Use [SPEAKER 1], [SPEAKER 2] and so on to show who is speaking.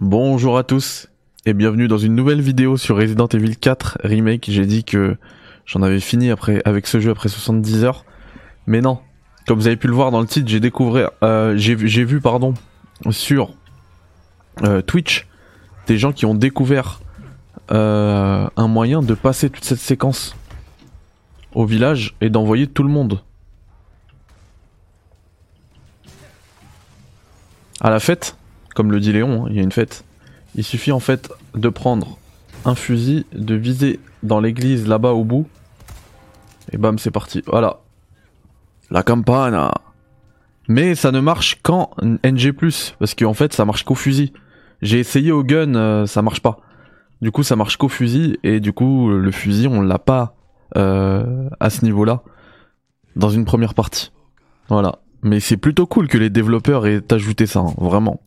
[SPEAKER 1] Bonjour à tous et bienvenue dans une nouvelle vidéo sur Resident Evil 4 Remake. J'ai dit que j'en avais fini après avec ce jeu après 70 heures, mais non. Comme vous avez pu le voir dans le titre, j'ai découvert, euh, j'ai vu, pardon sur euh, Twitch des gens qui ont découvert euh, un moyen de passer toute cette séquence au village et d'envoyer tout le monde. À la fête, comme le dit Léon, hein, il y a une fête. Il suffit en fait de prendre un fusil, de viser dans l'église là-bas au bout. Et bam, c'est parti. Voilà. La campana. Mais ça ne marche qu'en NG+, parce qu'en fait ça marche qu'au fusil. J'ai essayé au gun, euh, ça marche pas. Du coup ça marche qu'au fusil, et du coup le fusil on l'a pas euh, à ce niveau-là dans une première partie. Voilà. Mais c'est plutôt cool que les développeurs aient ajouté ça, hein, vraiment.